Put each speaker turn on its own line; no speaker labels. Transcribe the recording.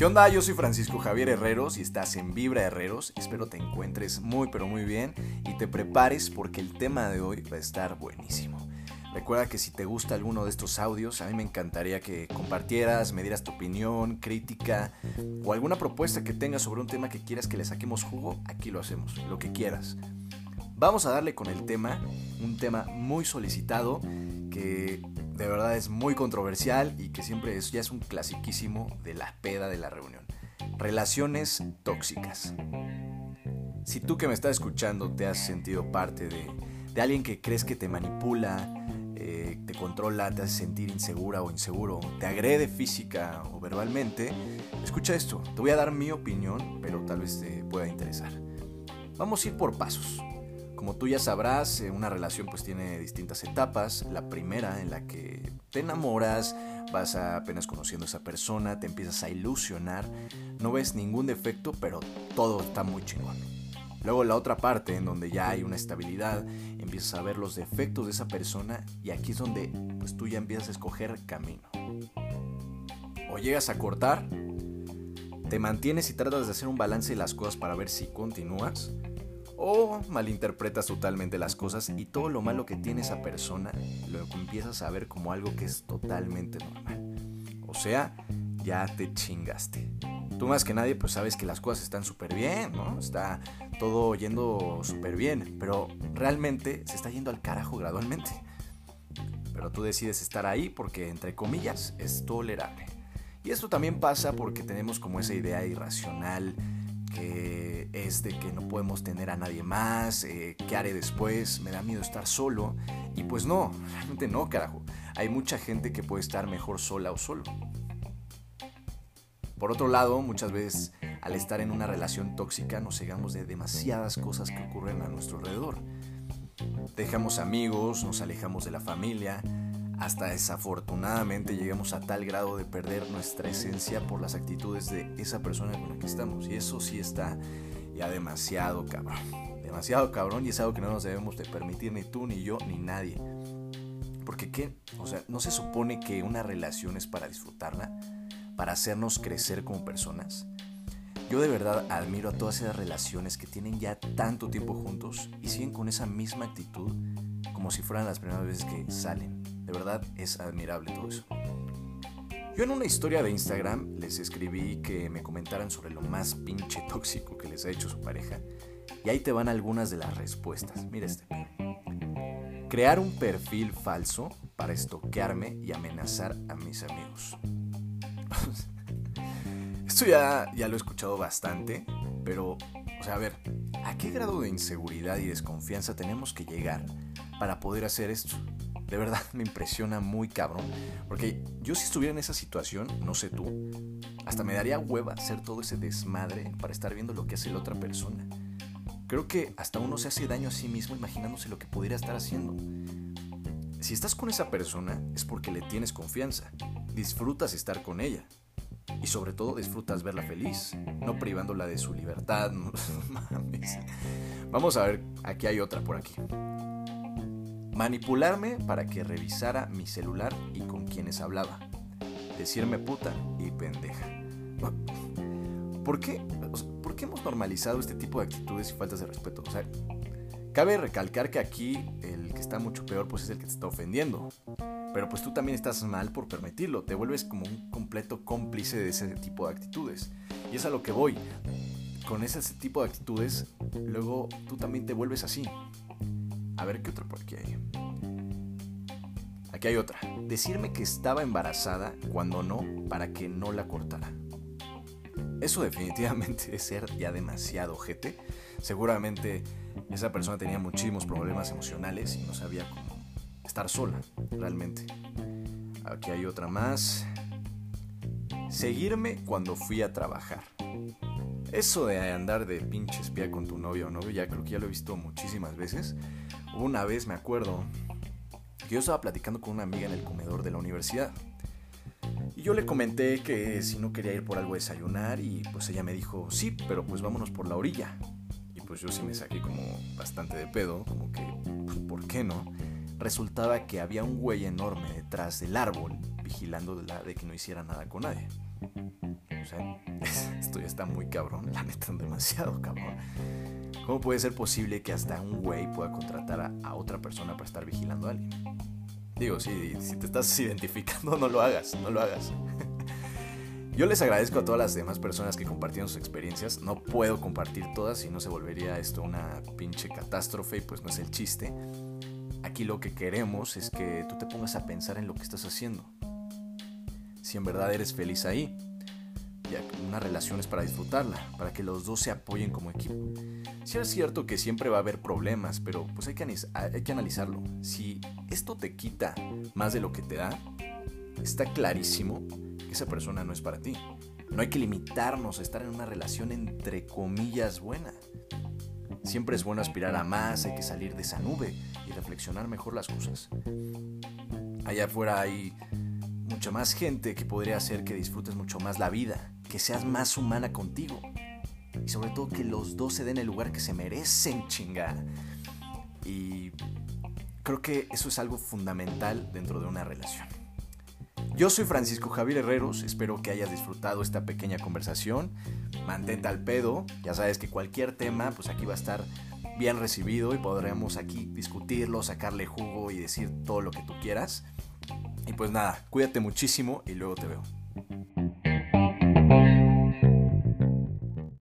¿Qué onda? Yo soy Francisco Javier Herreros y estás en Vibra Herreros. Espero te encuentres muy pero muy bien y te prepares porque el tema de hoy va a estar buenísimo. Recuerda que si te gusta alguno de estos audios, a mí me encantaría que compartieras, me dieras tu opinión, crítica o alguna propuesta que tengas sobre un tema que quieras que le saquemos jugo, aquí lo hacemos, lo que quieras. Vamos a darle con el tema, un tema muy solicitado que de verdad es muy controversial y que siempre es, ya es un clasiquísimo de la peda de la reunión. Relaciones tóxicas. Si tú que me estás escuchando te has sentido parte de, de alguien que crees que te manipula, eh, te controla, te hace sentir insegura o inseguro, te agrede física o verbalmente, escucha esto, te voy a dar mi opinión, pero tal vez te pueda interesar. Vamos a ir por pasos. Como tú ya sabrás, eh, una relación pues tiene distintas etapas. La primera en la que te enamoras, vas apenas conociendo a esa persona, te empiezas a ilusionar, no ves ningún defecto, pero todo está muy chingón. Luego la otra parte en donde ya hay una estabilidad, empiezas a ver los defectos de esa persona y aquí es donde pues tú ya empiezas a escoger camino. O llegas a cortar, te mantienes y tratas de hacer un balance de las cosas para ver si continúas, o malinterpretas totalmente las cosas y todo lo malo que tiene esa persona lo empiezas a ver como algo que es totalmente normal. O sea, ya te chingaste. Tú más que nadie pues sabes que las cosas están súper bien, ¿no? Está todo yendo súper bien, pero realmente se está yendo al carajo gradualmente. Pero tú decides estar ahí porque, entre comillas, es tolerable. Y esto también pasa porque tenemos como esa idea irracional que es de que no podemos tener a nadie más, eh, qué haré después, me da miedo estar solo. Y pues no, realmente no, carajo. Hay mucha gente que puede estar mejor sola o solo. Por otro lado, muchas veces al estar en una relación tóxica nos cegamos de demasiadas cosas que ocurren a nuestro alrededor. Dejamos amigos, nos alejamos de la familia, hasta desafortunadamente llegamos a tal grado de perder nuestra esencia por las actitudes de esa persona con la que estamos. Y eso sí está ya demasiado cabrón. Demasiado cabrón y es algo que no nos debemos de permitir ni tú, ni yo, ni nadie. Porque qué, o sea, no se supone que una relación es para disfrutarla para hacernos crecer como personas. Yo de verdad admiro a todas esas relaciones que tienen ya tanto tiempo juntos y siguen con esa misma actitud como si fueran las primeras veces que salen. De verdad es admirable todo eso. Yo en una historia de Instagram les escribí que me comentaran sobre lo más pinche tóxico que les ha hecho su pareja y ahí te van algunas de las respuestas. Mira este. Crear un perfil falso para estoquearme y amenazar a mis amigos. Esto ya, ya lo he escuchado bastante, pero, o sea, a ver, ¿a qué grado de inseguridad y desconfianza tenemos que llegar para poder hacer esto? De verdad me impresiona muy cabrón, porque yo si estuviera en esa situación, no sé tú, hasta me daría hueva hacer todo ese desmadre para estar viendo lo que hace la otra persona. Creo que hasta uno se hace daño a sí mismo imaginándose lo que pudiera estar haciendo. Si estás con esa persona es porque le tienes confianza, disfrutas estar con ella y sobre todo disfrutas verla feliz, no privándola de su libertad. Vamos a ver, aquí hay otra por aquí. Manipularme para que revisara mi celular y con quienes hablaba. Decirme puta y pendeja. ¿Por qué, ¿Por qué hemos normalizado este tipo de actitudes y faltas de respeto? O sea, cabe recalcar que aquí el que está mucho peor pues es el que te está ofendiendo. Pero pues tú también estás mal por permitirlo, te vuelves como un completo cómplice de ese tipo de actitudes. Y es a lo que voy. Con ese tipo de actitudes, luego tú también te vuelves así. A ver qué otro por aquí hay. Aquí hay otra. Decirme que estaba embarazada cuando no, para que no la cortara. Eso definitivamente es ser ya demasiado ojete. Seguramente esa persona tenía muchísimos problemas emocionales y no sabía cómo estar sola, realmente. Aquí hay otra más. Seguirme cuando fui a trabajar. Eso de andar de pinche espía con tu novio o novio, ya creo que ya lo he visto muchísimas veces. Una vez me acuerdo que yo estaba platicando con una amiga en el comedor de la universidad. Y yo le comenté que si no quería ir por algo a desayunar y pues ella me dijo, sí, pero pues vámonos por la orilla. Y pues yo sí me saqué como bastante de pedo, como que, pues, ¿por qué no? resultaba que había un güey enorme detrás del árbol vigilando de que no hiciera nada con nadie. O sea, esto ya está muy cabrón, la neta, demasiado cabrón. ¿Cómo puede ser posible que hasta un güey pueda contratar a, a otra persona para estar vigilando a alguien? Digo, si, si te estás identificando, no lo hagas, no lo hagas. Yo les agradezco a todas las demás personas que compartieron sus experiencias. No puedo compartir todas, si no se volvería esto una pinche catástrofe y pues no es el chiste. Aquí lo que queremos es que tú te pongas a pensar en lo que estás haciendo. Si en verdad eres feliz ahí. Ya una relación es para disfrutarla, para que los dos se apoyen como equipo. Si es cierto que siempre va a haber problemas, pero pues hay que, hay que analizarlo. Si esto te quita más de lo que te da, está clarísimo que esa persona no es para ti. No hay que limitarnos a estar en una relación entre comillas buena. Siempre es bueno aspirar a más, hay que salir de esa nube y reflexionar mejor las cosas. Allá afuera hay mucha más gente que podría hacer que disfrutes mucho más la vida, que seas más humana contigo. Y sobre todo que los dos se den el lugar que se merecen chingar. Y creo que eso es algo fundamental dentro de una relación. Yo soy Francisco Javier Herreros, espero que hayas disfrutado esta pequeña conversación. Mantente al pedo, ya sabes que cualquier tema, pues aquí va a estar bien recibido y podremos aquí discutirlo, sacarle jugo y decir todo lo que tú quieras. Y pues nada, cuídate muchísimo y luego te veo.